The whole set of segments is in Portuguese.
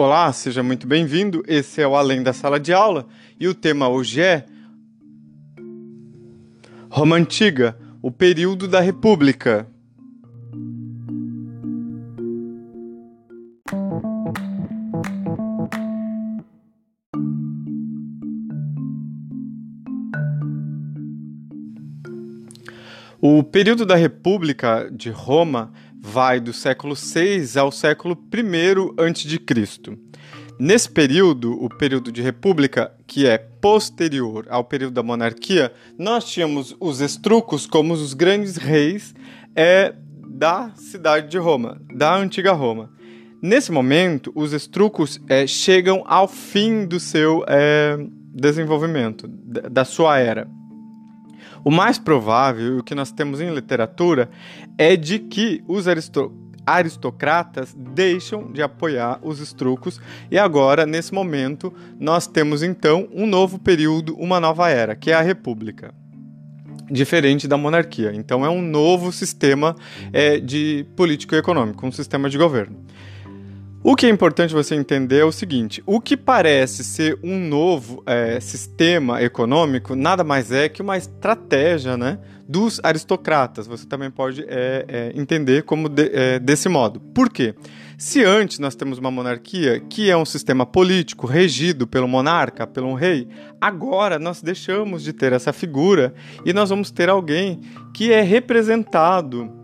Olá, seja muito bem-vindo. Esse é o Além da Sala de Aula e o tema hoje é Roma Antiga, o período da República. O período da República de Roma vai do século 6 ao século I a.C. Nesse período, o período de república, que é posterior ao período da monarquia, nós tínhamos os estrucos como os grandes reis é, da cidade de Roma, da antiga Roma. Nesse momento, os estrucos é, chegam ao fim do seu é, desenvolvimento, da sua era. O mais provável, o que nós temos em literatura, é de que os aristocratas deixam de apoiar os estrucos e agora, nesse momento, nós temos então um novo período, uma nova era, que é a República diferente da monarquia. Então é um novo sistema é, de político e econômico, um sistema de governo. O que é importante você entender é o seguinte: o que parece ser um novo é, sistema econômico nada mais é que uma estratégia né, dos aristocratas. Você também pode é, é, entender como de, é, desse modo. Por quê? Se antes nós temos uma monarquia que é um sistema político regido pelo monarca, pelo rei, agora nós deixamos de ter essa figura e nós vamos ter alguém que é representado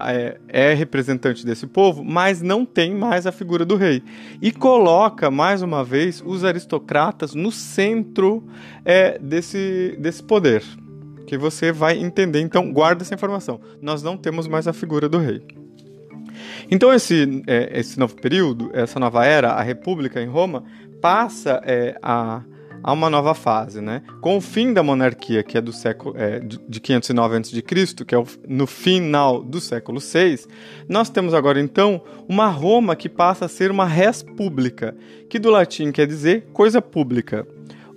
é, é, representante desse povo, mas não tem mais a figura do rei. E coloca, mais uma vez, os aristocratas no centro é, desse, desse poder. Que você vai entender. Então, guarda essa informação. Nós não temos mais a figura do rei. Então, esse, é, esse novo período, essa nova era, a República em Roma, passa é, a a uma nova fase, né? Com o fim da monarquia, que é do século é, de 509 a.C., que é o, no final do século VI, nós temos agora então uma Roma que passa a ser uma res pública, que do latim quer dizer coisa pública,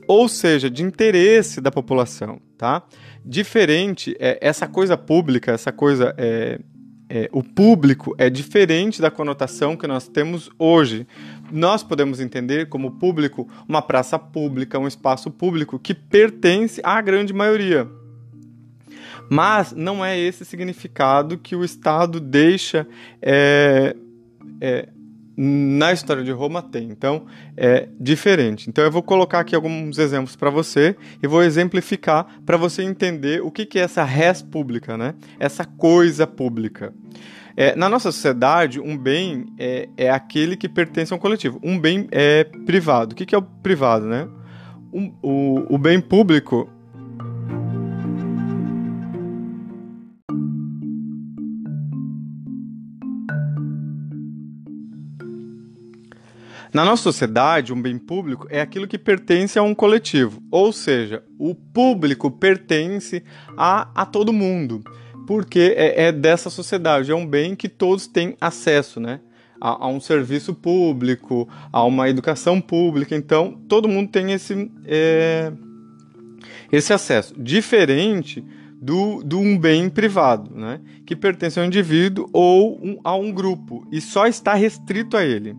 ou seja, de interesse da população, tá? Diferente, é, essa coisa pública, essa coisa é, é, o público é diferente da conotação que nós temos hoje. Nós podemos entender como público uma praça pública, um espaço público que pertence à grande maioria. Mas não é esse significado que o Estado deixa é, é, na história de Roma tem. Então, é diferente. Então, eu vou colocar aqui alguns exemplos para você e vou exemplificar para você entender o que, que é essa res pública, né? Essa coisa pública. É, na nossa sociedade, um bem é, é aquele que pertence a um coletivo. Um bem é privado. O que, que é o privado, né? Um, o, o bem público Na nossa sociedade, um bem público é aquilo que pertence a um coletivo, ou seja, o público pertence a, a todo mundo, porque é, é dessa sociedade, é um bem que todos têm acesso, né? A, a, um serviço público, a uma educação pública, então todo mundo tem esse, é, esse acesso. Diferente do, do um bem privado, né? que pertence ao indivíduo ou um, a um grupo e só está restrito a ele.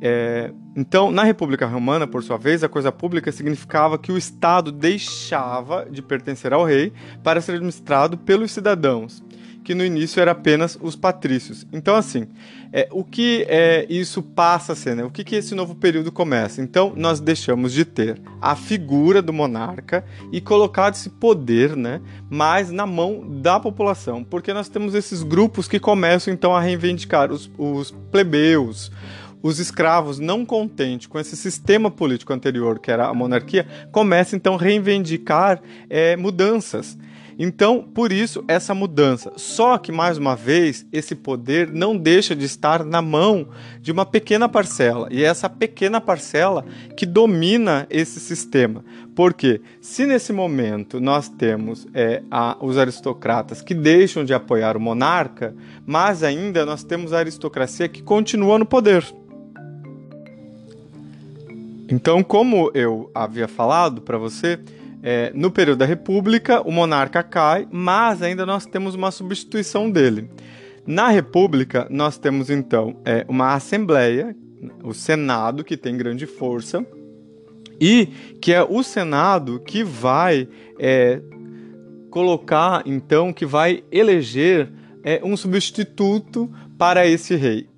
É, então, na República Romana, por sua vez, a coisa pública significava que o Estado deixava de pertencer ao rei para ser administrado pelos cidadãos, que no início era apenas os patrícios. Então, assim, é, o que é, isso passa a ser, né? O que, que esse novo período começa? Então, nós deixamos de ter a figura do monarca e colocado esse poder, né, mais na mão da população, porque nós temos esses grupos que começam então a reivindicar os, os plebeus, os escravos, não contentes com esse sistema político anterior, que era a monarquia, começam então a reivindicar é, mudanças. Então, por isso, essa mudança. Só que, mais uma vez, esse poder não deixa de estar na mão de uma pequena parcela. E é essa pequena parcela que domina esse sistema. Porque, se nesse momento nós temos é, a, os aristocratas que deixam de apoiar o monarca, mas ainda nós temos a aristocracia que continua no poder. Então, como eu havia falado para você, é, no período da República, o monarca cai, mas ainda nós temos uma substituição dele. Na República, nós temos então é, uma Assembleia, o Senado, que tem grande força, e que é o Senado que vai é, colocar, então, que vai eleger é, um substituto para esse rei.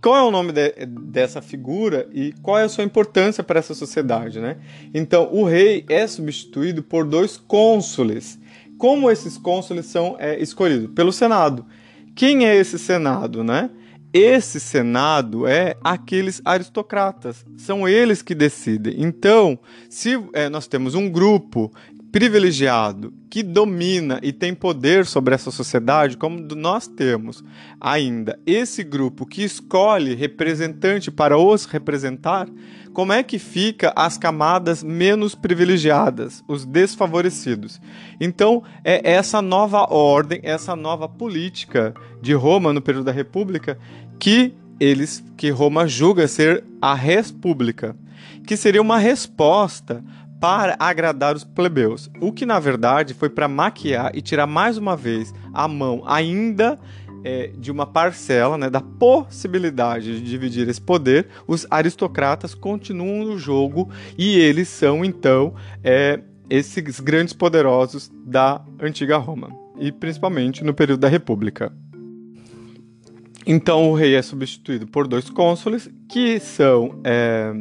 Qual é o nome de, dessa figura e qual é a sua importância para essa sociedade, né? Então, o rei é substituído por dois cônsules. Como esses cônsules são é, escolhidos? Pelo Senado. Quem é esse Senado, né? Esse Senado é aqueles aristocratas, são eles que decidem. Então, se é, nós temos um grupo privilegiado que domina e tem poder sobre essa sociedade, como nós temos ainda esse grupo que escolhe representante para os representar, como é que fica as camadas menos privilegiadas, os desfavorecidos? Então, é essa nova ordem, essa nova política de Roma no período da República que eles que Roma julga ser a república, que seria uma resposta para agradar os plebeus, o que na verdade foi para maquiar e tirar mais uma vez a mão ainda é, de uma parcela né, da possibilidade de dividir esse poder, os aristocratas continuam no jogo e eles são então é, esses grandes poderosos da antiga Roma e principalmente no período da República. Então o rei é substituído por dois cônsules que são é,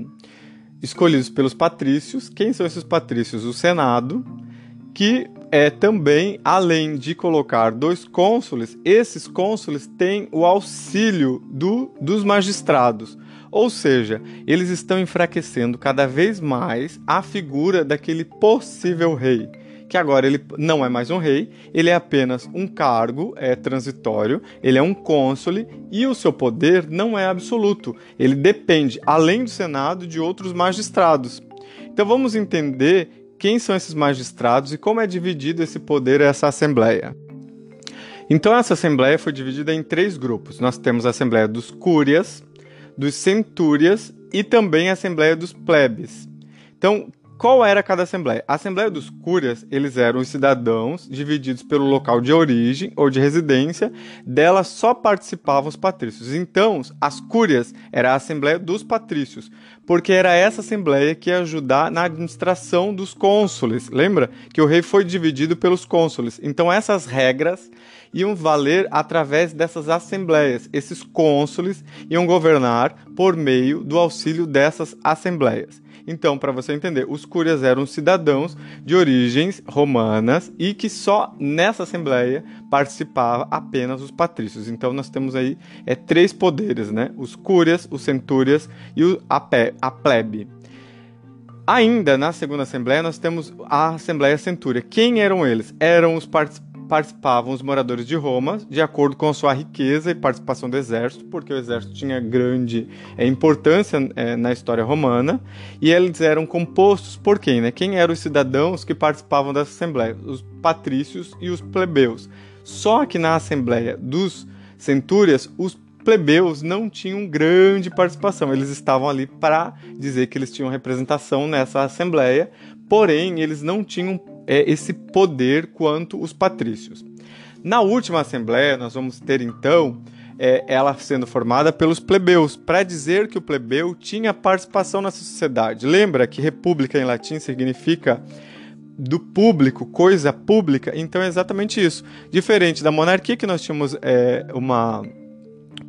escolhidos pelos patrícios. Quem são esses patrícios? O Senado, que é também, além de colocar dois cônsules, esses cônsules têm o auxílio do, dos magistrados. Ou seja, eles estão enfraquecendo cada vez mais a figura daquele possível rei que agora ele não é mais um rei, ele é apenas um cargo é transitório, ele é um cônsule e o seu poder não é absoluto. Ele depende, além do Senado, de outros magistrados. Então vamos entender quem são esses magistrados e como é dividido esse poder essa assembleia. Então essa assembleia foi dividida em três grupos. Nós temos a assembleia dos cúrias, dos centúrias e também a assembleia dos plebes. Então, qual era cada assembleia? A assembleia dos cúrias, eles eram os cidadãos divididos pelo local de origem ou de residência, dela só participavam os patrícios. Então, as cúrias era a assembleia dos patrícios, porque era essa assembleia que ia ajudar na administração dos cônsules. Lembra que o rei foi dividido pelos cônsules. Então, essas regras iam valer através dessas assembleias. Esses cônsules iam governar por meio do auxílio dessas assembleias. Então, para você entender, os cúrias eram cidadãos de origens romanas e que só nessa assembleia participava apenas os patrícios. Então, nós temos aí é, três poderes, né? Os cúrias, os centúrias e o, a, pe, a plebe. Ainda na segunda assembleia, nós temos a Assembleia Centúria. Quem eram eles? Eram os participantes participavam os moradores de Roma, de acordo com sua riqueza e participação do exército, porque o exército tinha grande é, importância é, na história romana, e eles eram compostos por quem? Né? Quem eram os cidadãos que participavam dessa assembleia? Os patrícios e os plebeus. Só que na assembleia dos centúrias, os plebeus não tinham grande participação. Eles estavam ali para dizer que eles tinham representação nessa assembleia, porém eles não tinham é, esse poder quanto os patrícios. Na última assembleia, nós vamos ter então é, ela sendo formada pelos plebeus, para dizer que o plebeu tinha participação nessa sociedade. Lembra que república em latim significa do público, coisa pública? Então é exatamente isso. Diferente da monarquia, que nós tínhamos é, uma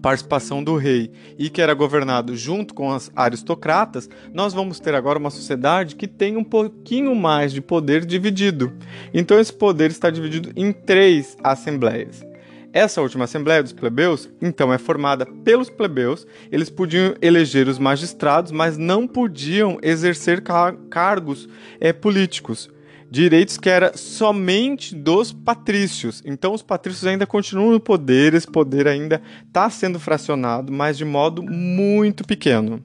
participação do rei e que era governado junto com as aristocratas, nós vamos ter agora uma sociedade que tem um pouquinho mais de poder dividido. Então esse poder está dividido em três assembleias. Essa última Assembleia dos Plebeus, então, é formada pelos plebeus. Eles podiam eleger os magistrados, mas não podiam exercer car cargos é, políticos direitos que era somente dos patrícios. Então os patrícios ainda continuam no poder, esse poder ainda está sendo fracionado, mas de modo muito pequeno.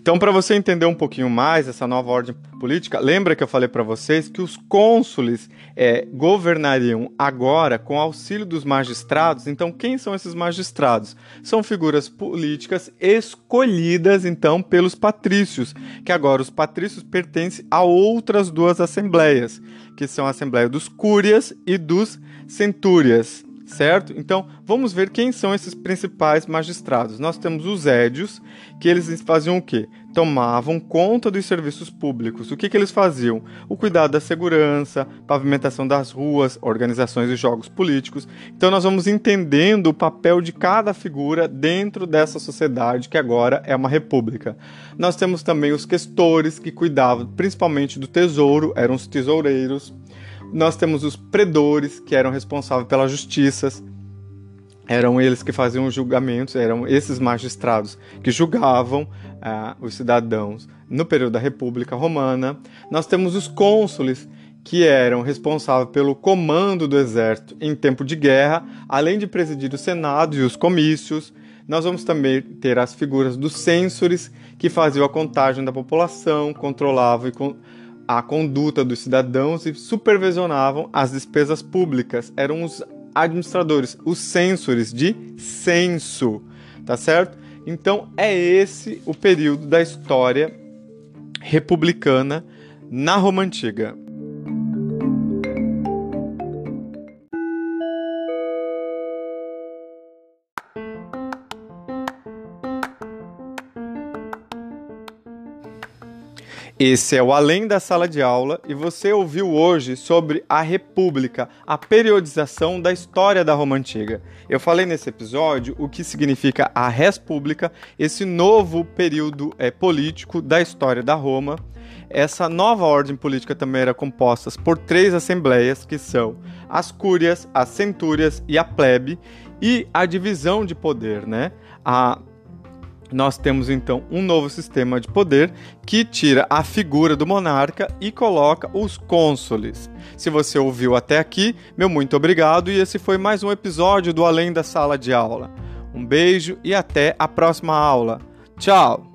Então, para você entender um pouquinho mais essa nova ordem política, lembra que eu falei para vocês que os cônsules é, governariam agora com auxílio dos magistrados. Então, quem são esses magistrados? São figuras políticas escolhidas, então, pelos patrícios, que agora os patrícios pertencem a outras duas assembleias, que são a Assembleia dos Cúrias e dos Centúrias certo? Então, vamos ver quem são esses principais magistrados. Nós temos os édios, que eles faziam o quê? Tomavam conta dos serviços públicos. O que, que eles faziam? O cuidado da segurança, pavimentação das ruas, organizações de jogos políticos. Então, nós vamos entendendo o papel de cada figura dentro dessa sociedade que agora é uma república. Nós temos também os questores, que cuidavam principalmente do tesouro, eram os tesoureiros nós temos os predores, que eram responsáveis pelas justiças. Eram eles que faziam os julgamentos, eram esses magistrados que julgavam uh, os cidadãos no período da República Romana. Nós temos os cônsules, que eram responsáveis pelo comando do exército em tempo de guerra, além de presidir o Senado e os comícios. Nós vamos também ter as figuras dos censores, que faziam a contagem da população, controlavam e a conduta dos cidadãos e supervisionavam as despesas públicas. Eram os administradores, os censores de censo, tá certo? Então é esse o período da história republicana na Roma Antiga. Esse é o Além da Sala de Aula e você ouviu hoje sobre a República, a periodização da história da Roma Antiga. Eu falei nesse episódio o que significa a República, esse novo período é, político da história da Roma. Essa nova ordem política também era composta por três assembleias, que são as cúrias, as centúrias e a plebe, e a divisão de poder, né? A nós temos então um novo sistema de poder que tira a figura do monarca e coloca os cônsules. Se você ouviu até aqui, meu muito obrigado e esse foi mais um episódio do Além da Sala de Aula. Um beijo e até a próxima aula. Tchau!